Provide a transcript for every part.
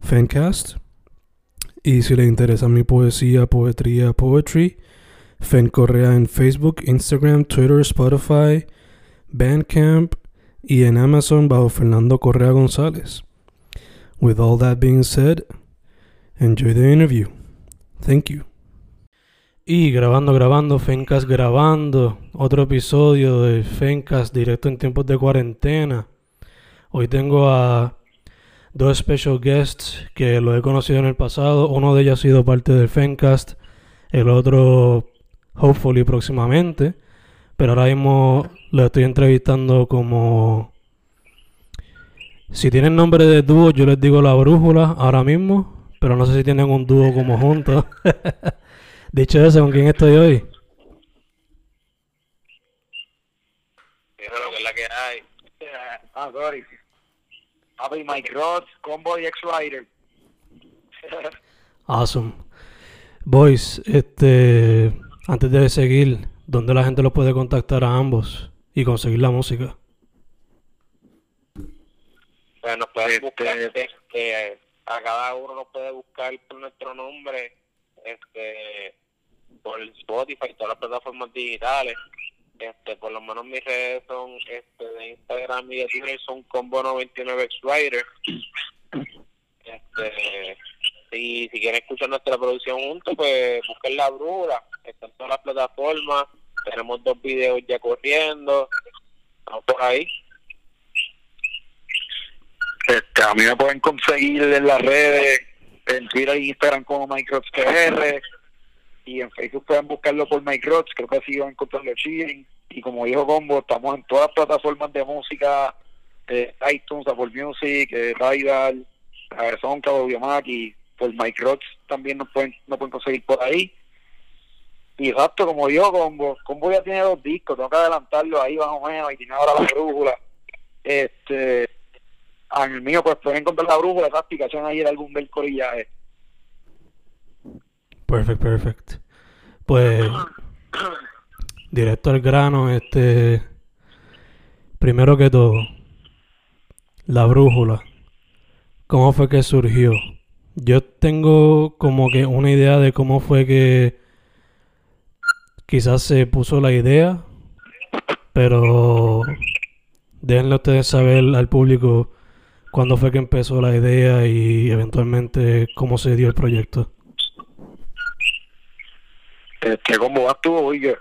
Fancast. Y si le interesa mi poesía, poetría, poetry, Fen Correa en Facebook, Instagram, Twitter, Spotify, Bandcamp y en Amazon bajo Fernando Correa González. With all that being said, enjoy the interview. Thank you. Y grabando, grabando, Fencast grabando. Otro episodio de Fencast directo en tiempos de cuarentena. Hoy tengo a dos special guests que los he conocido en el pasado. Uno de ellos ha sido parte del Fencast, el otro, hopefully, próximamente. Pero ahora mismo lo estoy entrevistando como. Si tienen nombre de dúo, yo les digo la brújula ahora mismo. Pero no sé si tienen un dúo como juntos. Dicho eso, ¿con quién estoy hoy? Eso es lo que es la que hay. Ah, sorry. Papi, Mike Ross, Combo y X-Rider. Awesome. Boys, este, antes de seguir, ¿dónde la gente los puede contactar a ambos y conseguir la música? Pues nos pueden Este- buscar, este, a cada uno nos puede buscar por nuestro nombre, este, por Spotify y todas las plataformas digitales. Este, por lo menos mis redes son, este, de Instagram y de Twitter son Combo99 X-Rider. Este, y si quieren escuchar nuestra producción juntos, pues busquen la brura, está en todas las plataformas, tenemos dos videos ya corriendo, estamos por ahí. Este, a mí me pueden conseguir en las redes, en Twitter e Instagram como MikeRotsPR. Y en Facebook pueden buscarlo por Mike Rots, creo que así van a encontrarlo chilling. Y como dijo Combo, estamos en todas plataformas de música, iTunes, Apple Music, eh, Tidal, eh, SoundCloud, y por Mike Rots también nos pueden, nos pueden conseguir por ahí. Y exacto, como dijo Combo, Combo ya tiene dos discos, tengo que adelantarlo ahí más o menos, y tiene ahora la brújula. Este, en mío pues pueden encontrar la brújula, esa aplicación ahí el álbum del corillaje. Perfect, perfect. Pues, directo al grano, este, primero que todo, la brújula. ¿Cómo fue que surgió? Yo tengo como que una idea de cómo fue que quizás se puso la idea, pero déjenle ustedes saber al público cuándo fue que empezó la idea y eventualmente cómo se dio el proyecto. Este, ¿cómo vas tú, oye?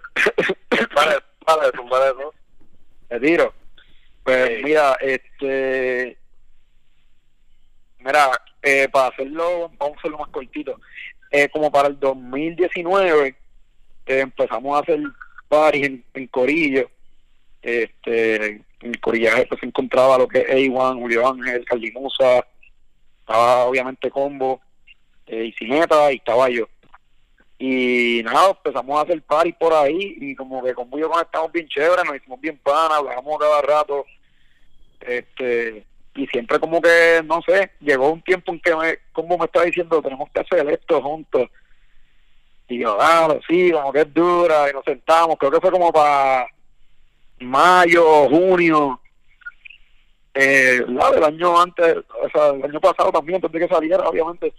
Vale, tumbar eso. Te tiro. Pues mira, este. Mira, eh, para hacerlo, vamos a hacerlo más cortito. Eh, como para el 2019, eh, empezamos a hacer parties en, en Corillo. Este, en Corillaje pues, se encontraba lo que es A1, Julio Ángel, Cardimusa, estaba obviamente Combo, eh, y Cineta, y estaba yo. Y nada, empezamos a hacer party por ahí y como que con yo conectamos bien chévere, nos hicimos bien panas, hablábamos cada rato. Este, y siempre como que, no sé, llegó un tiempo en que me, como me estaba diciendo, tenemos que hacer esto juntos. Y yo, dale, sí, como que es dura, y nos sentamos, creo que fue como para mayo, junio, eh, la del año antes, o sea, el año pasado también, antes de que saliera, obviamente.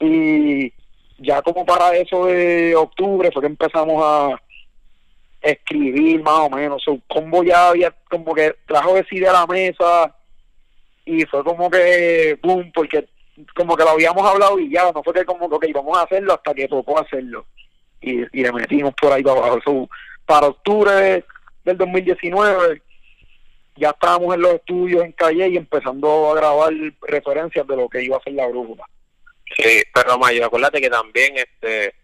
Y ya como para eso de octubre fue que empezamos a escribir más o menos. O combo ya había como que trajo esa idea a la mesa y fue como que boom, porque como que lo habíamos hablado y ya, no fue que como que íbamos a hacerlo hasta que tocó hacerlo. Y, y le metimos por ahí para abajo. para octubre del 2019 ya estábamos en los estudios en Calle y empezando a grabar referencias de lo que iba a ser la brújula. Sí, pero Mayo, acuérdate que también este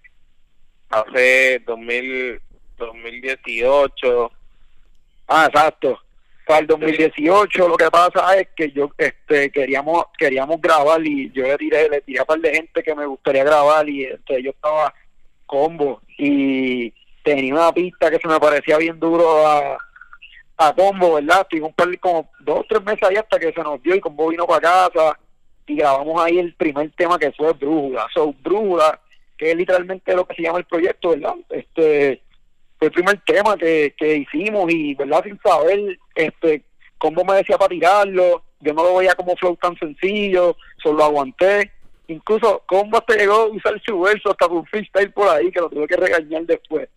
hace 2000, 2018. Ah, exacto. Para el 2018 lo que pasa es que yo este queríamos queríamos grabar y yo le tiré le tiré a par de gente que me gustaría grabar y este, yo estaba combo y tenía una pista que se me parecía bien duro a, a combo, ¿verdad? Estuvimos un par como dos o tres meses ahí hasta que se nos dio y combo vino para casa y grabamos ahí el primer tema que fue Brújula. So, Brújula, que es literalmente lo que se llama el proyecto, ¿verdad? Este fue el primer tema que, que hicimos y, ¿verdad? Sin saber este cómo me decía para tirarlo, yo no lo veía como flow tan sencillo, solo aguanté. Incluso Combo hasta llegó a usar su verso hasta un freestyle por ahí que lo tuve que regañar después.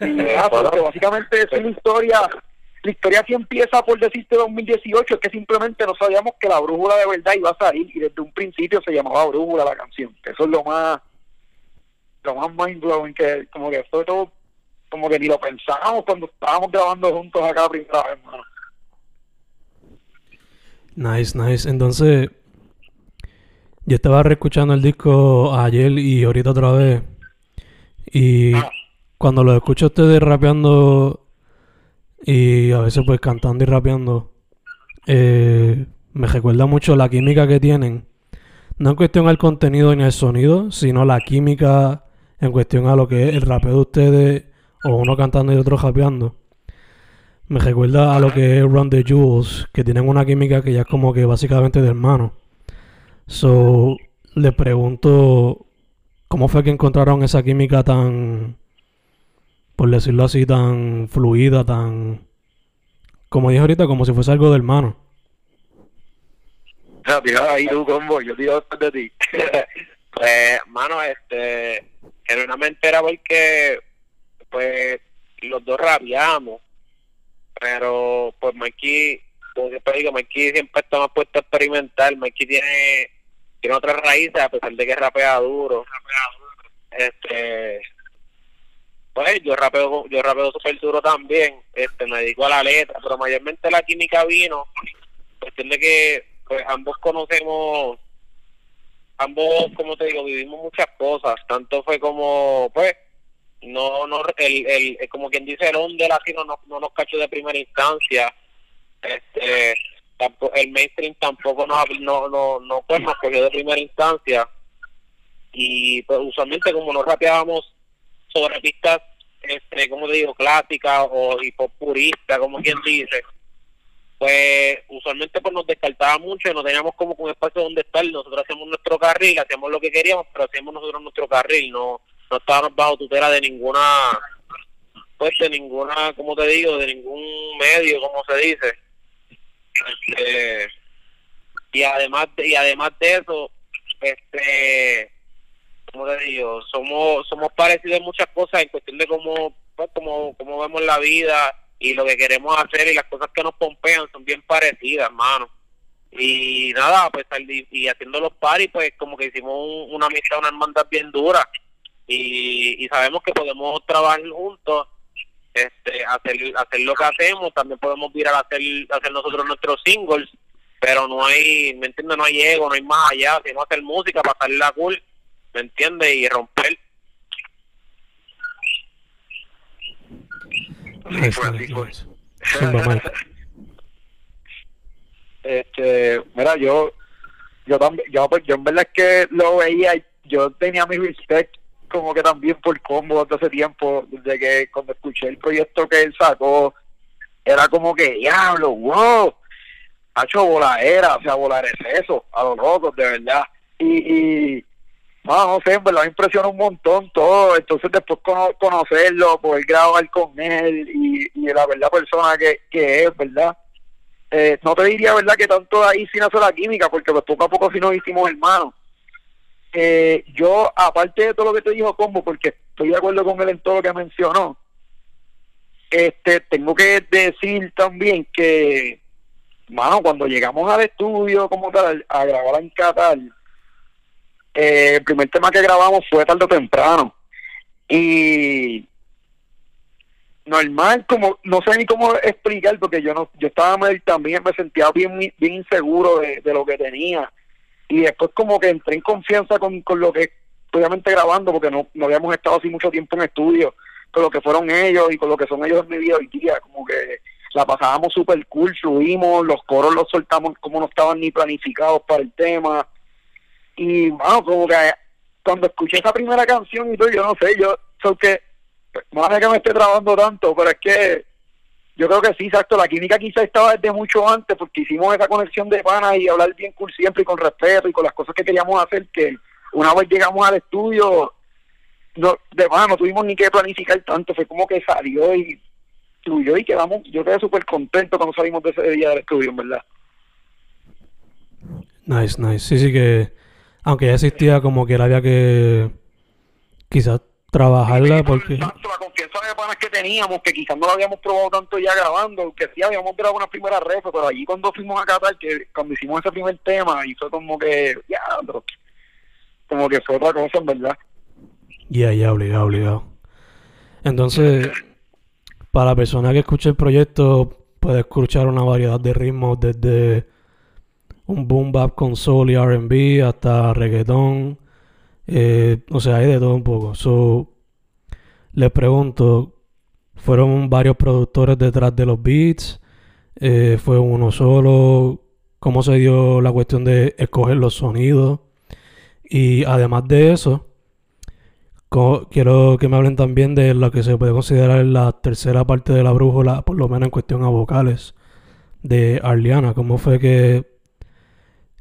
Y, básicamente es una historia la historia sí empieza por decirte 2018, es que simplemente no sabíamos que la brújula de verdad iba a salir y desde un principio se llamaba brújula la canción. Eso es lo más, lo más mind blowing que como que fue todo, como que ni lo pensábamos cuando estábamos grabando juntos acá la primera vez, hermano. Nice, nice. Entonces, yo estaba reescuchando el disco ayer y ahorita otra vez. Y ah. cuando lo escucho ustedes rapeando y a veces pues cantando y rapeando, eh, me recuerda mucho la química que tienen. No en cuestión al contenido ni al sonido, sino la química en cuestión a lo que es el rapeo de ustedes o uno cantando y otro rapeando. Me recuerda a lo que es Run the Jewels, que tienen una química que ya es como que básicamente de hermano. So, le pregunto, ¿cómo fue que encontraron esa química tan por decirlo así, tan fluida, tan... Como dije ahorita, como si fuese algo de hermano. ahí tú, combo, yo digo de ti. pues, mano, este... Generalmente era porque, pues, los dos rabiamos. Pero, pues, Mikey, como siempre digo, Mikey siempre está más puesto a experimentar. Mikey tiene, tiene otras raíces, a pesar de que rapea duro. Este pues yo rapeo yo rapeo súper duro también este me dedico a la letra pero mayormente la química vino cuestión de que pues ambos conocemos ambos como te digo vivimos muchas cosas tanto fue como pues no no el, el como quien dice el onda así no, no, nos cachó de primera instancia este el mainstream tampoco nos no no no pues nos cogió de primera instancia y pues usualmente como nos rapeábamos sobre pistas, este, como te digo, clásicas o hip purista, como quien dice, pues usualmente pues nos descartaba mucho y no teníamos como un espacio donde estar. Nosotros hacíamos nuestro carril, hacíamos lo que queríamos, pero hacíamos nosotros nuestro carril, no, no estábamos bajo tutela de ninguna, pues de ninguna, como te digo, de ningún medio, como se dice. Este, y además de, y además de eso, este como te digo, somos somos parecidos en muchas cosas en cuestión de cómo, pues, cómo, cómo vemos la vida y lo que queremos hacer y las cosas que nos pompean son bien parecidas, hermano. Y nada, pues y haciendo los paris, pues como que hicimos una amistad, una hermandad bien dura y, y sabemos que podemos trabajar juntos, este hacer, hacer lo que hacemos, también podemos ir a hacer, hacer nosotros nuestros singles, pero no hay, ¿me entiendes? No hay ego, no hay más allá, sino hacer música, pasar la cool ¿me entiendes? Y romper. este, mira, yo, yo también, yo, pues, yo en verdad es que lo veía, yo tenía mi respect como que también por combo desde hace tiempo, desde que cuando escuché el proyecto que él sacó, era como que, diablo, wow, ha hecho voladera, o sea, volar es eso, a los locos, de verdad. Y, y, no, no sé, en verdad me impresiona un montón todo. Entonces, después conocerlo, poder grabar con él y, y la verdad persona que, que es, ¿verdad? Eh, no te diría, ¿verdad?, que tanto ahí sin hacer la química, porque pues poco a poco sí nos hicimos hermanos. Eh, yo, aparte de todo lo que te dijo Combo, porque estoy de acuerdo con él en todo lo que mencionó, este, tengo que decir también que, mano, cuando llegamos al estudio como tal, a grabar en Qatar, eh, el primer tema que grabamos fue tarde o temprano. Y normal, como no sé ni cómo explicar, porque yo no yo estaba también, me sentía bien, bien inseguro de, lo que tenía. Y después como que entré en confianza con, con lo que obviamente grabando, porque no, no habíamos estado así mucho tiempo en estudio, con lo que fueron ellos y con lo que son ellos en mi vida hoy día, como que la pasábamos súper cool, subimos, los coros los soltamos como no estaban ni planificados para el tema. Y bueno, como que cuando escuché esa primera canción y todo, yo no sé, yo, so que, no hace que me esté trabajando tanto, pero es que yo creo que sí, exacto, la química quizá estaba desde mucho antes, porque hicimos esa conexión de pana y hablar bien cool siempre y con respeto y con las cosas que queríamos hacer, que una vez llegamos al estudio, no, de pana no tuvimos ni que planificar tanto, fue como que salió y fluyó y quedamos, yo quedé súper contento cuando salimos de ese día del estudio, en verdad. Nice, nice. Sí, sí que, aunque ya existía como que había que quizás trabajarla porque... la confianza de panas que teníamos, que quizás no lo habíamos probado tanto ya grabando, que sí habíamos grabado una primera refes, pero allí cuando fuimos a Qatar, que cuando hicimos ese primer tema, y fue como que, ya, como que fue otra cosa en verdad. Ya, ya, obligado, obligado. Entonces, para la persona que escuche el proyecto, puede escuchar una variedad de ritmos desde un boom bap con soul y RB hasta reggaetón. Eh, o sea, hay de todo un poco. So, les pregunto, ¿fueron varios productores detrás de los beats? Eh, ¿Fue uno solo? ¿Cómo se dio la cuestión de escoger los sonidos? Y además de eso, quiero que me hablen también de lo que se puede considerar la tercera parte de la brújula, por lo menos en cuestión a vocales, de Arliana. ¿Cómo fue que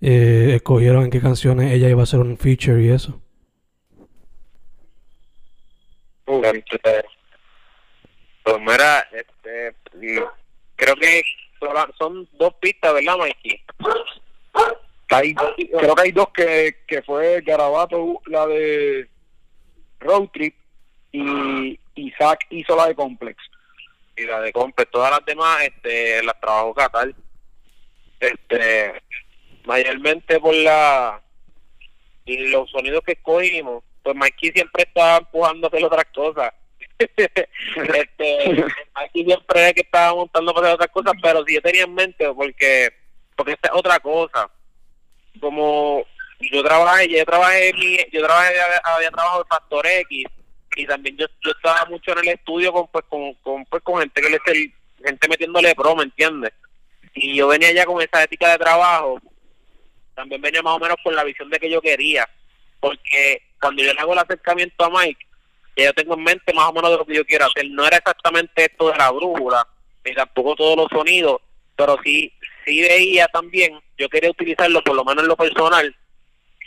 eh, escogieron en qué canciones ella iba a hacer un feature y eso? Este, pues mira, este, creo que son dos pistas, ¿verdad, Mikey? creo que hay dos que, que fue Garabato, la de Road Trip y Isaac hizo la de Complex. Y la de Complex, todas las demás este, las trabajó Qatar. Este, mayormente por la los sonidos que escogimos, pues Mikey siempre estaba empujando a hacer otras cosas. este, Mikey siempre que estaba montando para hacer otras cosas, pero si yo tenía en mente, porque porque esta es otra cosa. Como yo trabajé, yo trabajé, yo trabajé, había trabajado en Factor X y también yo, yo estaba mucho en el estudio con pues con, con pues con gente que le gente metiéndole pro, ¿me entiendes? Y yo venía ya con esa ética de trabajo, también venía más o menos por la visión de que yo quería, porque cuando yo le hago el acercamiento a Mike, ya yo tengo en mente más o menos de lo que yo quiero hacer, no era exactamente esto de la brújula, ni tampoco todos los sonidos, pero sí, sí veía también, yo quería utilizarlo por lo menos en lo personal,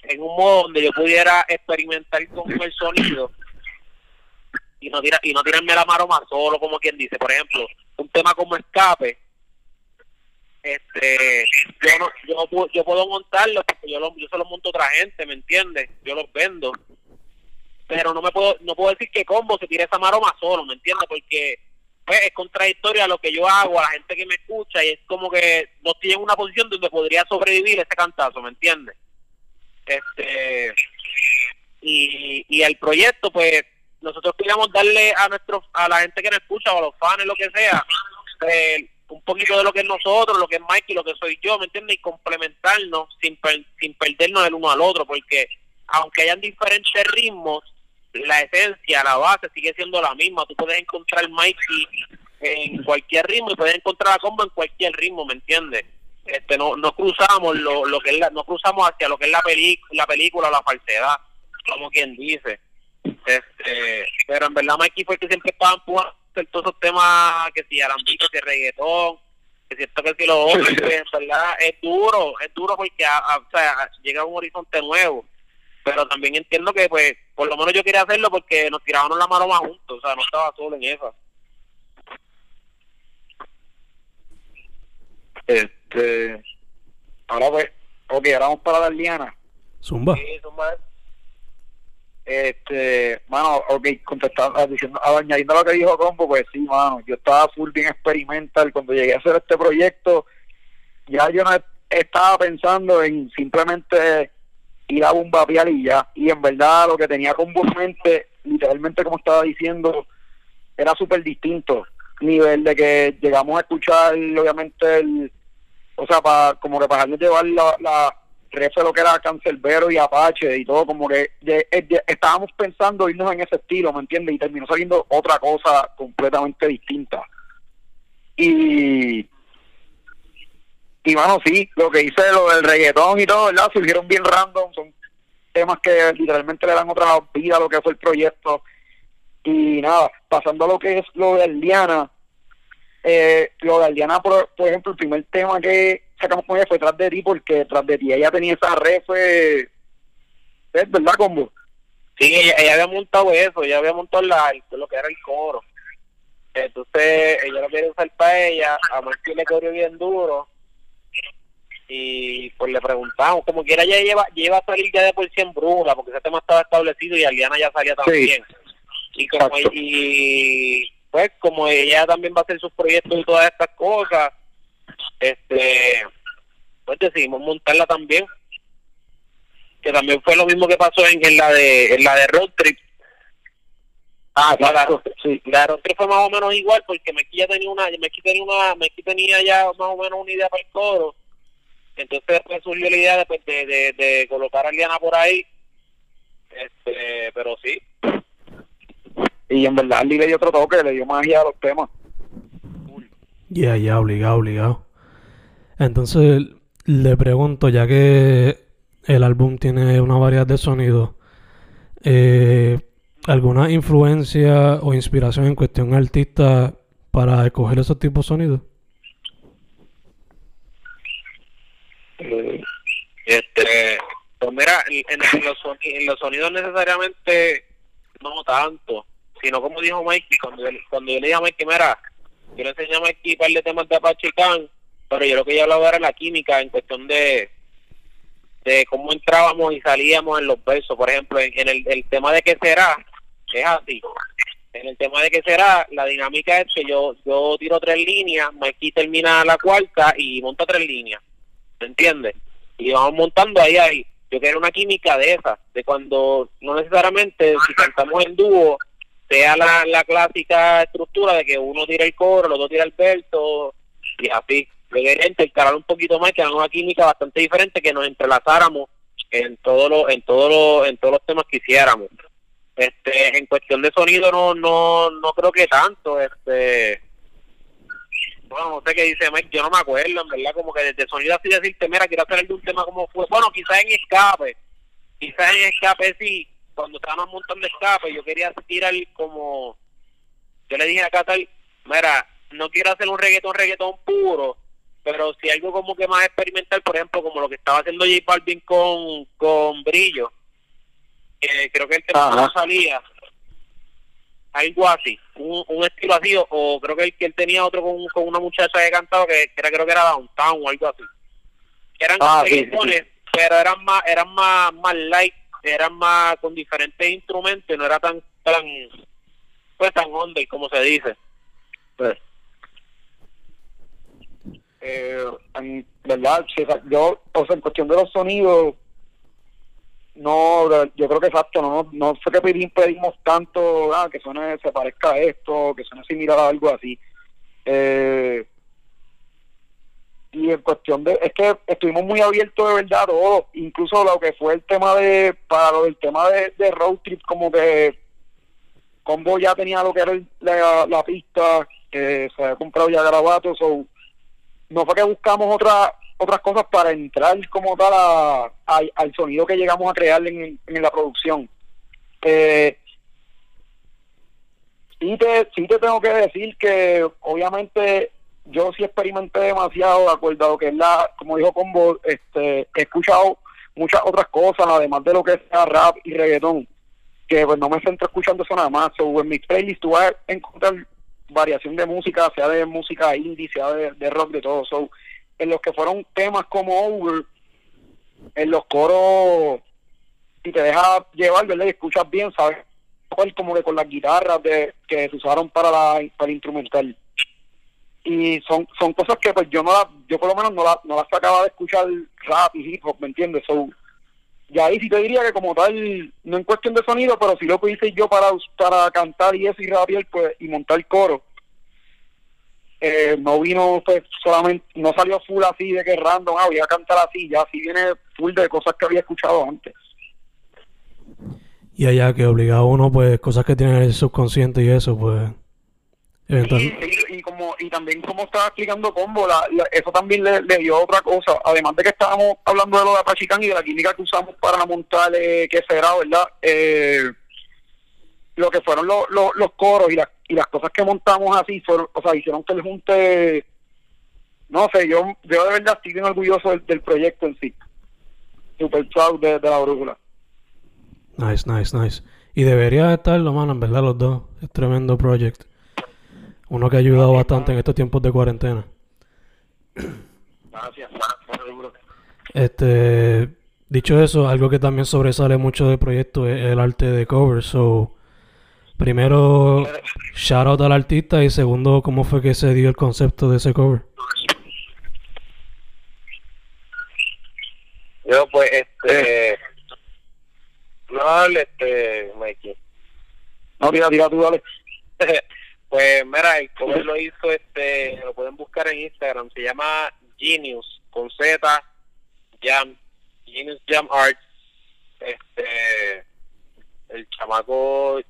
en un modo donde yo pudiera experimentar con el sonido y no tira, y no tirarme la maroma solo como quien dice. Por ejemplo un tema como escape este yo no yo, yo puedo montarlo porque yo lo, yo se lo monto a otra gente me entiendes yo los vendo. Pero no me puedo no puedo decir que combo se tire esa maroma solo me entiendes porque pues, es contradictorio a lo que yo hago a la gente que me escucha y es como que no estoy una posición donde podría sobrevivir ese cantazo me entiendes este y, y el proyecto pues nosotros queríamos darle a nuestros a la gente que nos escucha o a los fans lo que sea eh, un poquito de lo que es nosotros lo que es Mikey lo que soy yo me entiendes y complementarnos sin sin perdernos el uno al otro porque aunque hayan diferentes ritmos la esencia la base sigue siendo la misma. Tú puedes encontrar Mikey en cualquier ritmo y puedes encontrar a combo en cualquier ritmo me entiendes este no no cruzamos lo, lo que es la, no cruzamos hacia lo que es la película la película la falsedad como quien dice. Este pero en verdad Mikey fue que siempre estaba empujando todos esos temas que si arambitos que reggaetón que si esto que si lo otro pues, en verdad es duro es duro porque o sea, llega a un horizonte nuevo pero también entiendo que pues por lo menos yo quería hacerlo porque nos tirábamos la mano más juntos o sea no estaba solo en esa Este, ahora pues, ok, ahora vamos para la liana. Zumba. Sí, zumba. Este, mano, ok, contestando, diciendo, añadiendo lo que dijo Combo, pues sí, mano, yo estaba full bien experimental cuando llegué a hacer este proyecto, ya yo no estaba pensando en simplemente ir a bombapear y ya. Y en verdad lo que tenía con mente, literalmente como estaba diciendo, era súper distinto. Nivel de que llegamos a escuchar, obviamente, el, o sea, para como que para llevar la refe lo que era Cancelbero y Apache y todo, como que estábamos pensando irnos en ese estilo, ¿me entiendes? Y terminó saliendo otra cosa completamente distinta. Y y bueno, sí, lo que hice, lo del reggaetón y todo, ¿verdad? Surgieron bien random, son temas que literalmente le dan otra vida a lo que fue el proyecto. Y nada, pasando a lo que es lo de Aldiana, eh, lo de Aldiana, por, ejemplo, el primer tema que sacamos con ella fue Tras de ti, porque Tras de ti ella tenía esa red, fue. ¿Es verdad, Combo? Sí, ella, había montado eso, ella había montado la, lo que era el coro. Entonces, ella lo quería usar para ella, a Martín le corrió bien duro y pues le preguntamos, como quiera ya lleva, lleva a salir ya de por sí en brújula, porque ese tema estaba establecido y Aliana ya salía también. Y, como, y pues como ella también va a hacer sus proyectos y todas estas cosas, este pues decidimos montarla también. Que también fue lo mismo que pasó en, en la de en la de Road Trip. Ah, claro, sí. La Road Trip fue más o menos igual porque Meki ya tenía una, Meki tenía una, Meki tenía ya más o menos una idea para el coro entonces después surgió la idea de, de, de, colocar a Liana por ahí, este, pero sí. Y en verdad le dio otro toque, le dio magia a los temas. Ya, ya, obligado, obligado. Entonces le pregunto, ya que el álbum tiene una variedad de sonidos, eh, ¿alguna influencia o inspiración en cuestión artista para escoger esos tipos de sonidos? Este, pues mira, en, los sonidos necesariamente no tanto, sino como dijo Mikey, cuando, yo, cuando yo le dije a Mikey, mira, yo le enseñé a Mikey un par de temas de Apache pero yo lo que yo hablaba era la química en cuestión de de cómo entrábamos y salíamos en los versos. Por ejemplo, en, el, el tema de qué será, es así. En el tema de qué será, la dinámica es que yo yo tiro tres líneas, Mikey termina la cuarta y monta tres líneas. ¿Me entiendes? Y vamos montando ahí, ahí. Yo quiero una química de esa, de cuando no necesariamente si cantamos en dúo, sea la, la clásica estructura de que uno tira el coro, el otro tira el verso, y así. Quería intercalar un poquito más, que era una química bastante diferente, que nos entrelazáramos en todos los, en todos los, en todos los temas que hiciéramos. Este, en cuestión de sonido no, no, no creo que tanto, este bueno, no sé qué dice Mike, yo no me acuerdo, en verdad, como que desde sonido así decirte, mira, quiero hacer algún tema como fue. Bueno, quizás en escape, quizás en escape sí, cuando estábamos montando escape, yo quería tirar como, yo le dije acá tal, mira, no quiero hacer un reggaetón, reggaetón puro, pero si algo como que más experimental, por ejemplo, como lo que estaba haciendo J Balvin con, con Brillo, eh, creo que el tema no salía, algo así, un, un estilo así, o, creo que él, que él tenía otro con, con una muchacha que cantaba que, era creo que era Downtown o algo así. Eran ah, pero eran más, eran más, más light, eran más con diferentes instrumentos, no era tan, tan, pues tan onda como se dice. Pues. Eh, en verdad, yo, o sea, en cuestión de los sonidos, no, yo creo que exacto, no, no sé qué pedimos tanto, ah, que suene, se parezca a esto, que suene similar a algo así. Eh, y en cuestión de, es que estuvimos muy abiertos de verdad todo, incluso lo que fue el tema de, para lo del tema de, road trip, como que Combo ya tenía lo que era la, la, pista, que se había comprado ya grabatos, o no fue que buscamos otra otras cosas para entrar como tal a, al sonido que llegamos a crear en, la producción. Eh, sí, te, sí te tengo que decir que obviamente yo sí experimenté demasiado de acuerdo a lo que es la, como dijo Combo, este, he escuchado muchas otras cosas, además de lo que sea rap y reggaetón, que pues no me centro escuchando eso nada más. So, en mi playlist tú vas a encontrar variación de música, sea de música indie, sea de, de rock, de todo. So, en los que fueron temas como Over, en los coros, si te dejas llevar, ¿verdad? Y escuchas bien, ¿sabes? Como que con las guitarras de, que se usaron para la para instrumental. Y son son cosas que pues yo no la, yo por lo menos no, la, no las acababa de escuchar rap y hip hop, ¿me entiendes? So, y ahí sí te diría que como tal, no en cuestión de sonido, pero sí lo que hice yo para, para cantar y eso y rapear pues, y montar coro. Eh, no vino pues solamente, no salió full así de que random, ah, voy a cantar así, ya sí viene full de cosas que había escuchado antes. Y allá que obliga a uno, pues, cosas que tienen el subconsciente y eso, pues... eventualmente- Y, y como y también como estaba explicando Combo, la, la- eso también le, le dio otra cosa. Además de que estábamos hablando de lo de Apache y de la química que usamos para montar eh, que será, ¿verdad? Eh, lo que fueron los, los, los coros y las, y las cosas que montamos así, fueron, o sea, hicieron que el junte... No sé, yo, yo de verdad estoy bien orgulloso del, del proyecto en sí. Super proud de, de la brújula. Nice, nice, nice. Y debería estarlo, mano, en verdad, los dos. Es tremendo project. Uno que ha ayudado bastante en estos tiempos de cuarentena. Gracias. Este, dicho eso, algo que también sobresale mucho del proyecto es el arte de cover. So, primero, shout out al artista y segundo, cómo fue que se dio el concepto de ese cover. Yo, pues, este. No este, Mikey. No, tira, tira tú, dale. pues, mira, el cover lo hizo, este, lo pueden buscar en Instagram, se llama Genius, con Z, Jam, Genius Jam Art. Este, el chamaco,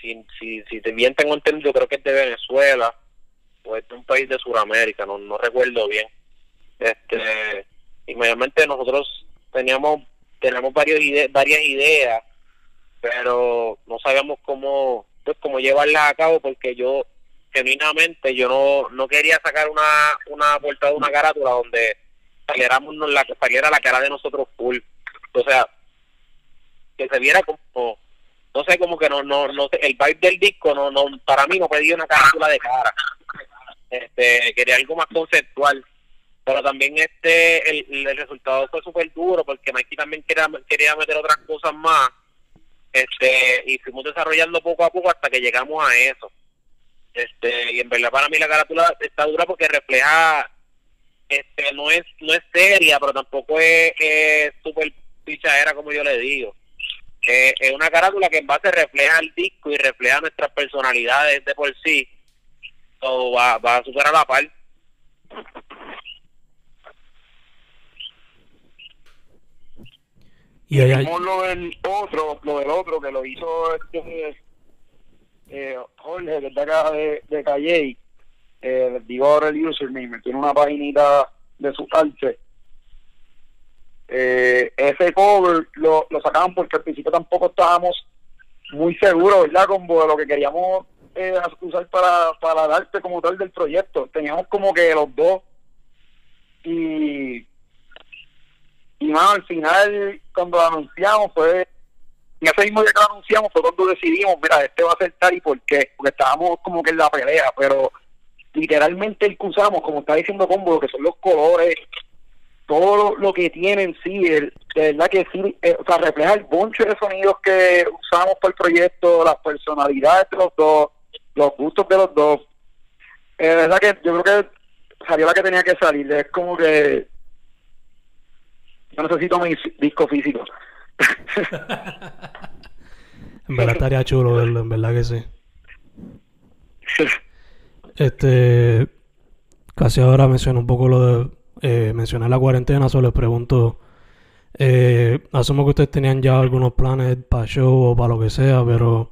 si, si, si te bien tengo entendido, creo que es de Venezuela, o es de un país de Sudamérica, no, no recuerdo bien. Este, y mayormente nosotros teníamos, teníamos varios ide- varias ideas, pero no sabíamos cómo, pues, cómo llevarlas a cabo porque yo genuinamente yo no, no quería sacar una, una portada una carátula donde saliéramos la saliera la cara de nosotros full. O sea que se viera como no sé como que no no no el vibe del disco no no para mí no pedía una carátula de cara. Este quería algo más conceptual. Pero también este el, el resultado fue súper duro porque Mikey también quería, quería meter otras cosas más este y fuimos desarrollando poco a poco hasta que llegamos a eso. Este y en verdad para mí la carátula está dura porque refleja este no es no es seria pero tampoco es, súper pichadera como yo le digo. Eh, es una carátula que en base refleja el disco y refleja nuestras personalidades de por sí. O va, va a superar la par Y allá, lo del otro, lo del otro que lo hizo este eh, Jorge, que es de acá de, de Calle, eh, digo ahora el username, tiene una paginita de su arte. Eh, ese cover lo, lo sacamos porque al principio tampoco estábamos muy seguros, ¿verdad? Como de lo que queríamos eh, usar para, para el como tal del proyecto. Teníamos como que los dos y mano, al final cuando lo anunciamos fue en ese mismo día que lo anunciamos fue cuando decidimos mira este va a ser tal y por qué porque estábamos como que en la pelea pero literalmente el que usamos como está diciendo Combo que son los colores todo lo, que tienen sí el, de verdad que sí eh, o sea refleja el bonche de sonidos que usamos para el proyecto las personalidades de los dos los gustos de los dos. Eh, de verdad que yo creo que salió la que tenía que salir es como que yo necesito mi disco físico. en verdad estaría chulo verlo, en verdad que sí. Este, casi ahora menciono un poco lo de, eh, mencioné la cuarentena, solo les pregunto, eh, asumo que ustedes tenían ya algunos planes para show o para lo que sea, pero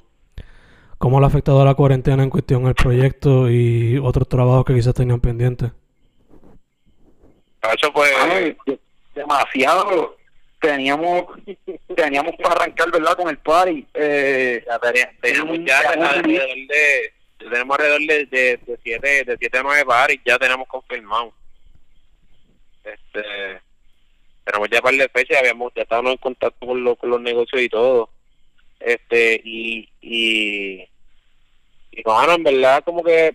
¿cómo le ha afectado la cuarentena en cuestión el proyecto y otros trabajos que quizás tenían pendientes? Cacho, pues Ay, demasiado. Teníamos teníamos para arrancar, ¿verdad? Con el party. Eh, ya tenía- tenemos Mm, ya alrededor de tenemos alrededor de, de, de siete de siete a nueve pares ya tenemos confirmado este tenemos ya par de fechas habíamos ya estábamos en contacto con, los con los negocios y todo este y y y bueno, en verdad como que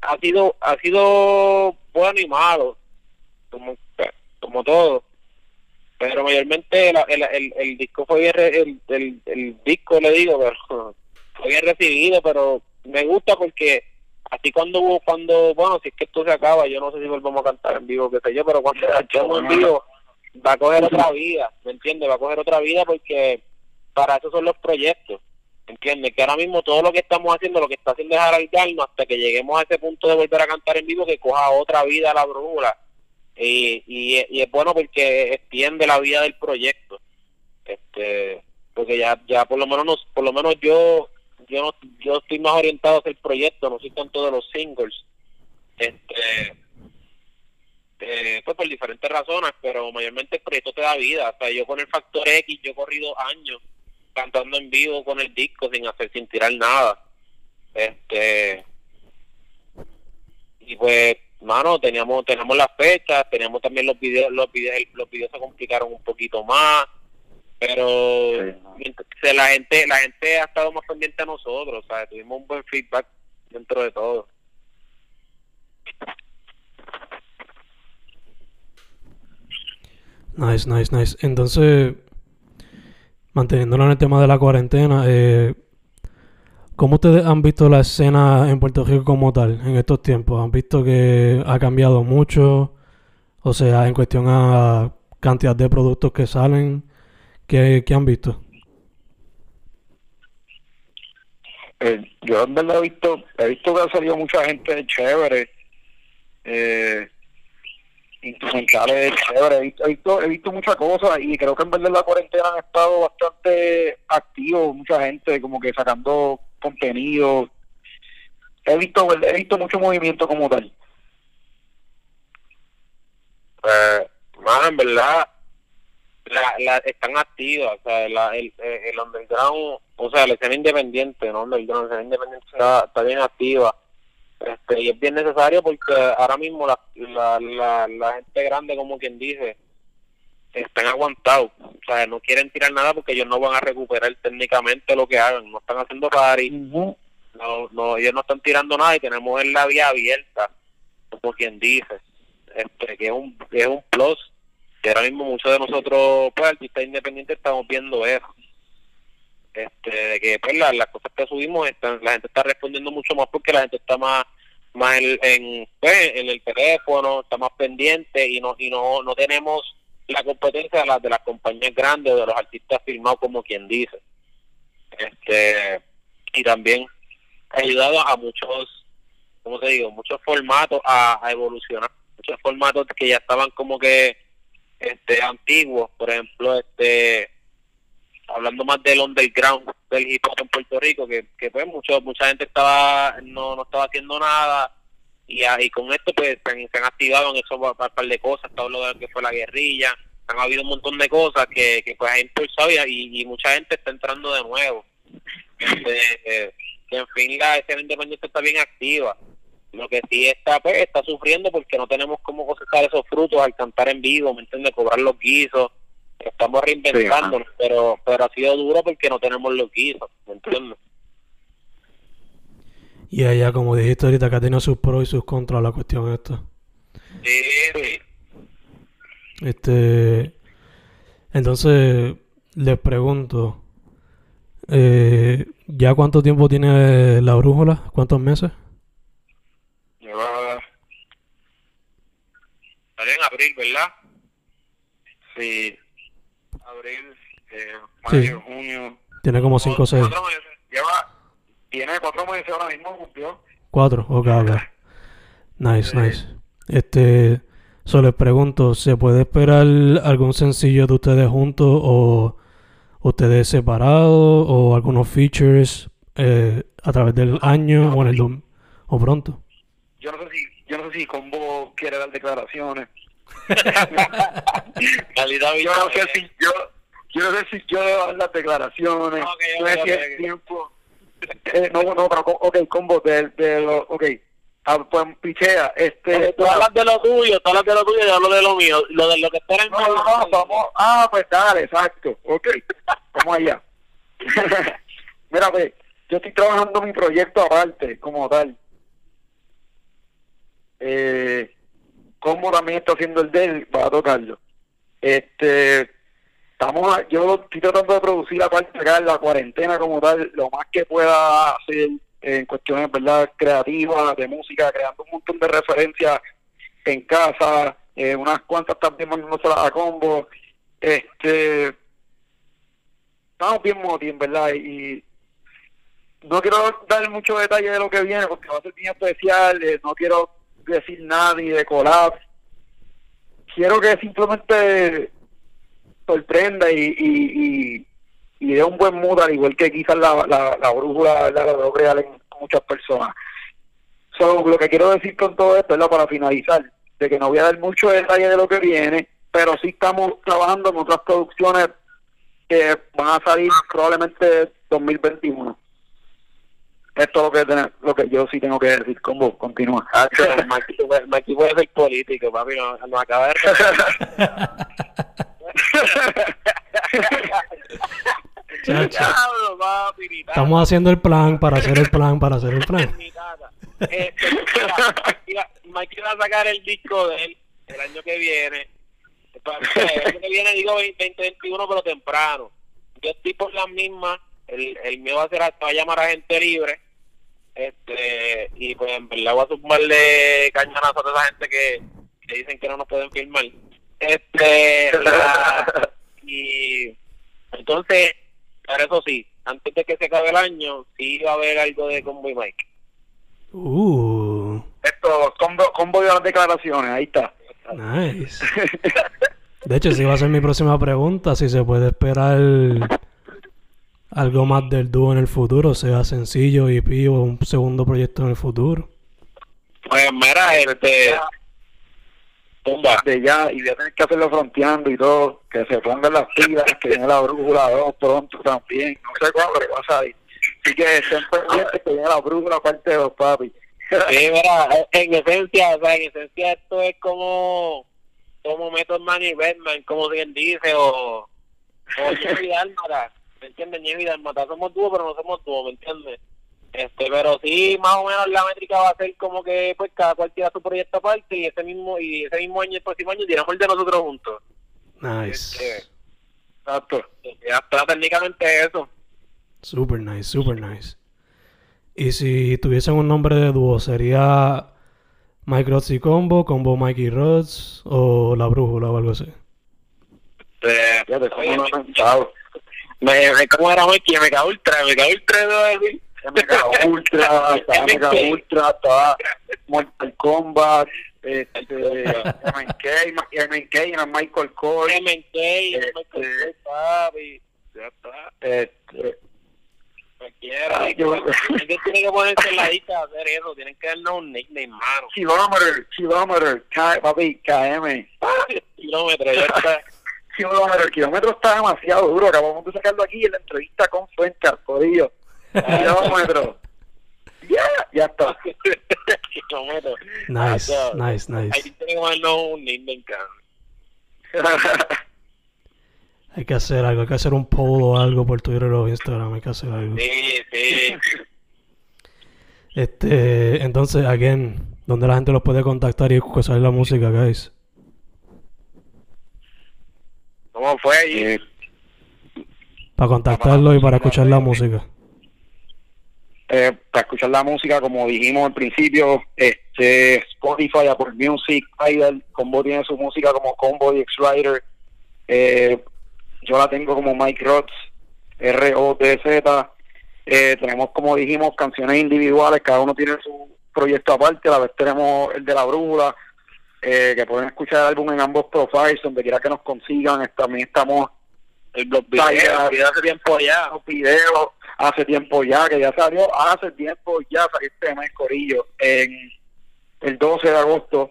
ha sido ha sido bueno y malo como como todo pero mayormente la- el, el, el disco fue bien el, el, el disco le digo pero fue bien recibido pero me gusta porque así cuando cuando bueno si es que esto se acaba yo no sé si volvemos a cantar en vivo qué sé yo pero cuando cantemos en vivo va a coger otra vida, ¿me entiendes? Va a coger otra vida porque para eso son los proyectos, ¿me entiendes? Que ahora mismo todo lo que estamos haciendo, lo que está haciendo es alargarnos hasta que lleguemos a ese punto de volver a cantar en vivo que coja otra vida la brújula. Y, y, es bueno porque extiende la vida del proyecto. Este, porque ya ya por lo menos por lo menos yo yo no, yo estoy más orientado hacia el proyecto, no soy tanto de los singles. Este eh, pues por diferentes razones, pero mayormente el proyecto te da vida. O sea, yo con el Factor X, yo he corrido años cantando en vivo con el disco sin hacer, sin tirar nada. Este y pues, mano, teníamos, teníamos las fechas, teníamos también los videos, los videos, los videos se complicaron un poquito más, pero la gente, la gente ha estado más pendiente a nosotros, o sea, tuvimos un buen feedback dentro de todo. Nice, nice, nice. Entonces, manteniéndolo en el tema de la cuarentena, eh, ¿cómo ustedes han visto la escena en Puerto Rico como tal en estos tiempos? ¿Han visto que ha cambiado mucho? O sea, en cuestión a cantidad de productos que salen, ¿qué, qué han visto? Eh, yo en verdad he visto, he visto que ha salido mucha gente chévere. Eh, instrumentales chévere, he visto, he visto, he visto muchas cosas y creo que en verdad en la cuarentena han estado bastante activos, mucha gente como que sacando contenido. He visto, he visto mucho movimiento como tal. Más en verdad, la, la, están activas, o sea, el, el underground, o sea, la escena independiente, ¿no? Underground, la escena independiente está, está bien activa este, y es bien necesario porque ahora mismo la, la, la, la gente grande, como quien dice, están aguantados. O sea, no quieren tirar nada porque ellos no van a recuperar técnicamente lo que hagan. No están haciendo party. no, no, ellos no están tirando nada y tenemos la vía abierta, como quien dice. Este, que es un, es un plus. Que ahora mismo muchos de nosotros, pues, artistas independientes, estamos viendo eso este, de que pues las cosas que subimos están, la gente está respondiendo mucho más porque la gente está más más en, en, pues, en el teléfono está más pendiente y no y no no tenemos la competencia de las de las compañías grandes de los artistas firmados como quien dice. Este y también ha ayudado a muchos como te digo muchos formatos a, a evolucionar. Muchos formatos que ya estaban como que este antiguos. Por ejemplo este hablando más del underground del hip hop en Puerto Rico, que, que pues mucho, mucha gente estaba no, no estaba haciendo nada y, y con esto pues se han, activado en eso un par de cosas, todo lo que fue la guerrilla, han habido un montón de cosas que, que pues ha impulsado y, y mucha gente está entrando de nuevo. Este, en fin la escena independiente está bien activa. Lo que sí está, pues, está sufriendo porque no tenemos cómo cosechar esos frutos al cantar en vivo, ¿me entiendes? Cobrar los guisos estamos reinventándonos, pero pero ha sido duro porque no tenemos lo que hizo, ¿me entiendes? Y allá, como dijiste ahorita, que ha tenido sus pros y sus contras la cuestión esta. Sí, sí. Este, entonces, les pregunto, eh, ¿ya cuánto tiempo tiene la brújula? ¿Cuántos meses? Lleva... Salió en abril, ¿verdad? Sí, abril, eh, mayo, junio. Tiene como 5 o 6. Lleva, tiene 4 meses ahora mismo, cumplió. 4, ok, ok. Nice, nice. Este, solo les pregunto, ¿se puede esperar algún sencillo de ustedes juntos o ustedes separados o algunos features eh, a través del año o en el o pronto? Yo no sé si yo no sé si Combo quiere dar declaraciones yo no sé si yo, yo no sé si yo debo dar las declaraciones. no sé si es tiempo. Eh, no, no, pero ok, combo de, de lo, ok. Ah, pues pichea, este. Tú hablas de lo tuyo, tú hablas de lo tuyo y yo hablo de lo mío. Lo de lo que está en no, no, no, vamos. Ah, pues dale, exacto. Ok, vamos allá. Mira, pues, yo estoy trabajando mi proyecto aparte, como tal. Eh, como también está haciendo el de él para tocarlo. Este, estamos, yo estoy tratando de producir aparte acá la cuarentena como tal, lo más que pueda hacer en cuestiones verdad creativas, de música, creando un montón de referencias en casa, eh, unas cuantas también mandándoselas a combo. Este, estamos bien moti, en verdad, y no quiero dar mucho detalle de lo que viene porque va a ser bien especial, eh, no quiero decir nada ni de collab. Quiero que simplemente sorprenda y, y, y, y dé un buen mood, al igual que quizás la, la, la brújula la logró crear en muchas personas. So, lo que quiero decir con todo esto es para finalizar, de que no voy a dar mucho detalle de lo que viene, pero sí estamos trabajando en otras producciones que van a salir probablemente 2021. Esto es lo que, tener- lo que yo sí tengo que decir. con vos, continúa. Maki puede ser político, papi, no, no acaba de... Diablo, papi. Estamos haciendo el plan para hacer el plan para hacer el plan. mi. Eh, mira, mira, Mike va a sacar el disco de él el año que viene. El año que viene digo 2021, pero temprano. Yo estoy por las mismas. El, el mío va a ser, va a llamar a gente libre. Este, y pues en verdad voy a sumarle cañonazo a toda esa gente que, que dicen que no nos pueden filmar. Este, la- y entonces, pero eso sí, antes de que se acabe el año, sí va a haber algo de Combo y Mike. Uh, Esto, combo, combo de las declaraciones, ahí está. nice. De hecho, sí va a ser mi próxima pregunta, si se puede esperar algo más del dúo en el futuro, sea sencillo y o un segundo proyecto en el futuro. Pues mira, este. Tumba. de ya y voy a tener que hacerlo fronteando y todo, que se pongan las pilas, que viene la brújula 2 pronto también, no sé cuándo pero va a salir. Así que estén pendientes que viene la brújula parte de los papi. Sí, mira, en esencia, o sea, en esencia esto es como. Como Method Man y Batman, como bien dice, o. O Ñejo y Dálmata. ¿Me entiendes? Ñejo y Dálmata somos dúo, pero no somos dúo, ¿me entiendes? Este, pero sí, más o menos la métrica va a ser como que pues cada cual tira su proyecto aparte y ese mismo y ese mismo año, el próximo año, tiramos el de nosotros juntos. Nice. Exacto. Ya está técnicamente eso. Super nice, super nice. Y si tuviesen un nombre de dúo, ¿sería Mike Rods y Combo, Combo Mikey Rods o La Brújula o algo así? Eh, Ya te oye, como me- no. Me, me, ¿Cómo era Mikey? MK Ultra, MK Ultra, ¿no? MK Ultra, estaba MK. Ultra, estaba Mortal Kombat, este, MK, MK, era Michael Cole, MK, Este- Michael papi. Ya está. este, Cualquiera. Alguien tiene que ponerse en la lista a hacer eso. Tienen que darnos un nickname, mano. Kilometer, Kilometer, K, papi, KM. Kilómetros, ya está. Kilómetro, el kilómetro está demasiado duro. Acabamos de sacarlo aquí en la entrevista con Fuentes, jodido. Kilómetro. Ya, ya está. Kilómetros. Nice, Ah, nice, Ahí nice. que ponernos un. Hay que hacer algo, hay que hacer un poll o algo por Twitter o Instagram, hay que hacer algo. Sí, sí. Este, entonces, again, ¿dónde la gente los puede contactar y escuchar la música, guys? ¿Cómo fue allí? Para contactarlo y para escuchar la música. Eh, para escuchar la música, como dijimos al principio, este Spotify, Apple Music, Tidal, Combo tiene su música como Combo y X-Rider. Eh, yo la tengo como Mike Rods, R-O-T-Z. Eh, tenemos, como dijimos, canciones individuales, cada uno tiene su proyecto aparte. A la vez tenemos el de la brújula, eh, que pueden escuchar el álbum en ambos profiles, donde quiera que nos consigan. También estamos Los videos, hace tiempo ya. los videos hace tiempo ya, que ya salió, hace tiempo ya salió este tema de Corillo en el 12 de agosto.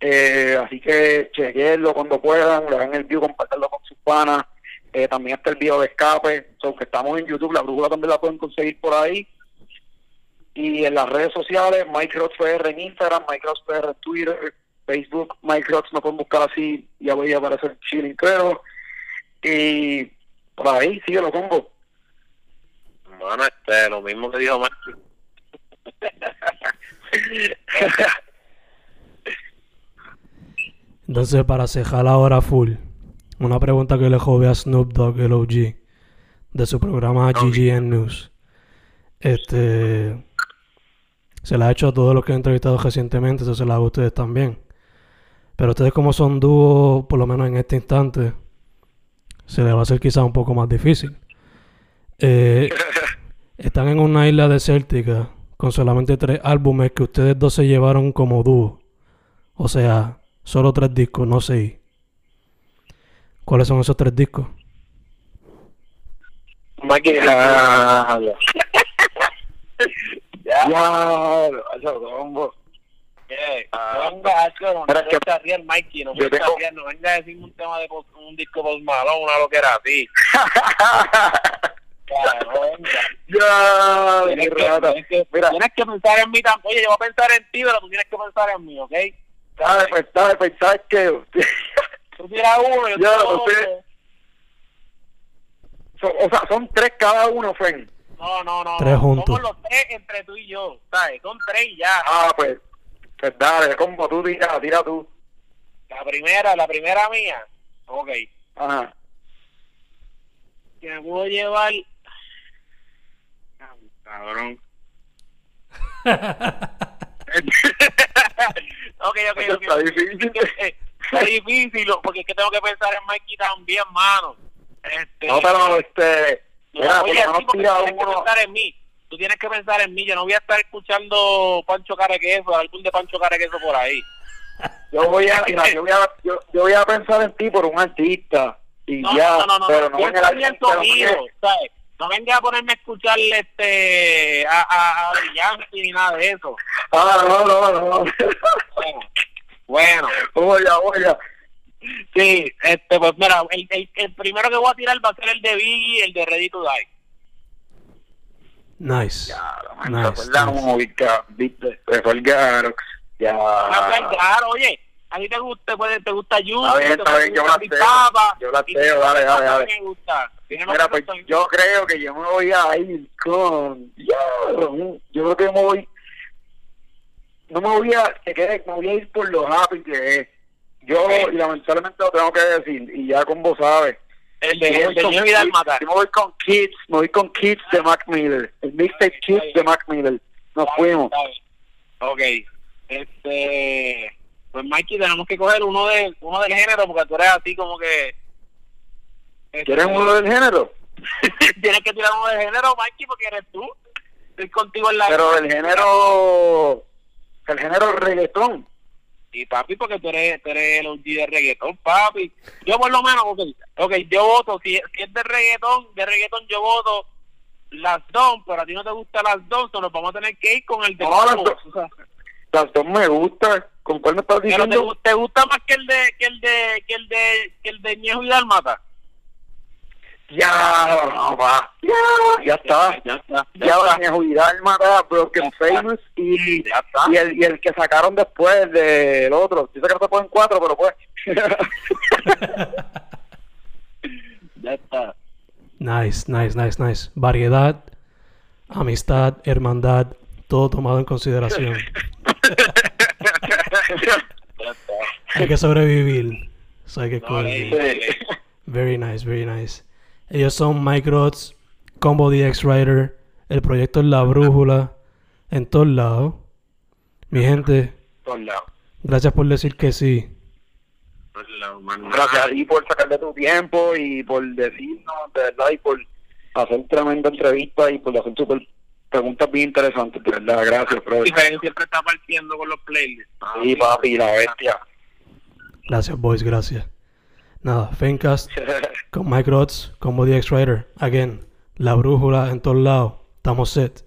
Eh, así que chequenlo cuando puedan, le hagan el view, compartirlo con sus panas. Eh, también está el video de escape, so, que estamos en YouTube, la brújula también la pueden conseguir por ahí. Y en las redes sociales, Mike Rods PR en Instagram, Mike Rods PR en Twitter, Facebook, Mike Rods me pueden buscar así, ya voy a aparecer chilling, creo. Y por ahí, síguelo, combo. Bueno, este, lo mismo que dijo Marky. Entonces, para cejar ahora full, una pregunta que le jode a Snoop Dogg, el OG, de su programa GGN News. Este. Se la ha hecho a todos los que he entrevistado recientemente, eso se la hago a ustedes también. Pero ustedes como son dúo, por lo menos en este instante, se les va a hacer quizás un poco más difícil. Eh, están en una isla desértica con solamente tres álbumes que ustedes dos se llevaron como dúo. O sea, solo tres discos, no seis. ¿Cuáles son esos tres discos? Máquina. Ya, eso, Ah. no venga, no a rier, Mikey, no a no venga a decirme un tema de post- un disco por malón, una loquera así. Claro, no venga. Ya, Tienes que, tienes, que, Mira, tienes que pensar en mí también. Oye, yo voy a pensar en ti, pero tú tienes que pensar en mí, ¿ok? sabes, pues, sabes, pues, sabes que Tú tiras uno, yo tiro otro. sé. son, o sea, son tres cada uno, Fen. No, no, no. Tres no. juntos. Somos los tres entre tú y yo, ¿sabes? Son tres y ya. Ah, pues, pues dale, como tú tira, tira tú. La primera, la primera mía. Ok. Ajá. Que me puedo llevar. Ah, Cabrón. ok, ok, Eso ok. está difícil. Está difícil, porque es que tengo que pensar en Mikey también, mano. Este, No, pero este, no, mira, por oye, lo sí, menos tira uno. pensar en mí. Tú tienes que pensar en mí. Yo no voy a estar escuchando Pancho Carequeso, algún de Pancho Carequeso por ahí. Yo voy a, mira, yo voy a, yo, yo voy a pensar en ti por un artista y No, ya, no, no, no, pero no, no ¿sabes? No venga a ponerme a escuchar este a, a, a Yankee ni nada de eso. Ah, no, no, no. Bueno, Oye, oye. sí, este, pues mira, el, el, el primero que voy a tirar va a ser el de Biggie, el de Ready to Die. Nice. Ya, Nice, ¿te acuerdas nice. Se fue el Garox. Ya. Van a cargar, oye, a ti te gusta, puede, te gusta Yuki, Está bien, te está bien, yo la. Papa, Yo la y sé, te- dale, dale, dale. Me gusta. Tiene Mira, más pues yo creo que yo me voy a ir con. Ya, yo creo que me voy. No me voy a. Que quede, me voy a ir por lo happy que es. Yo, Ok. y lamentablemente lo tengo que decir, y ya con vos sabes. El de, me el voy de yo me voy con Kids, me voy con Kids de Mac Miller. El mixtape Kids de Mac Miller. Nos fuimos. Ok. Este. Pues Mikey, tenemos que coger uno de uno del género porque tú eres así como que. este, ¿Quieres uno del género? Tienes que tirar uno del género, Mikey, porque eres tú. Estoy contigo en la. Pero del género. El género reggaetón. Y papi, porque tú eres, tú eres el OG de reggaetón, papi. Yo por lo menos, ok, okay yo voto, si, si es de reggaetón, de reggaetón yo voto las dos, pero a ti no te gustan las dos, entonces nos vamos a tener que ir con el de No, las dos. O sea, Las dos me gustan. ¿Con cuál me estás pero te, diciendo? te gusta más que el de que el de que el de que el de Ñejo y Dalmata. Ya, no, va. Ya, ya está. Ya está. Ya jubilar mata Broken Famous y, Ya está. y, el, y el que sacaron después del otro. Yo sé que no se pueden cuatro, pero pues. Ya está. Nice, nice, nice, nice. Variedad, amistad, hermandad, todo tomado en consideración. Ya está. Hay que sobrevivir. So hay que No. Very nice, very nice. Ellos son Mike Rods, Combo DX Rider, el proyecto La Brújula, en todos lados. Mi gente, Por lado. gracias por decir que sí. Gracias a ti por sacarle tu tiempo y por decirnos, de verdad, y por hacer tremenda entrevista y por hacer super preguntas bien interesantes, de verdad. Gracias, bro. Y siempre está partiendo con los playlists. Sí, papi, la bestia. Gracias, boys, gracias. Nada, Fencast con Mike Rods, Combo DX Rider. Again, La Brújula en todos lados. Estamos set.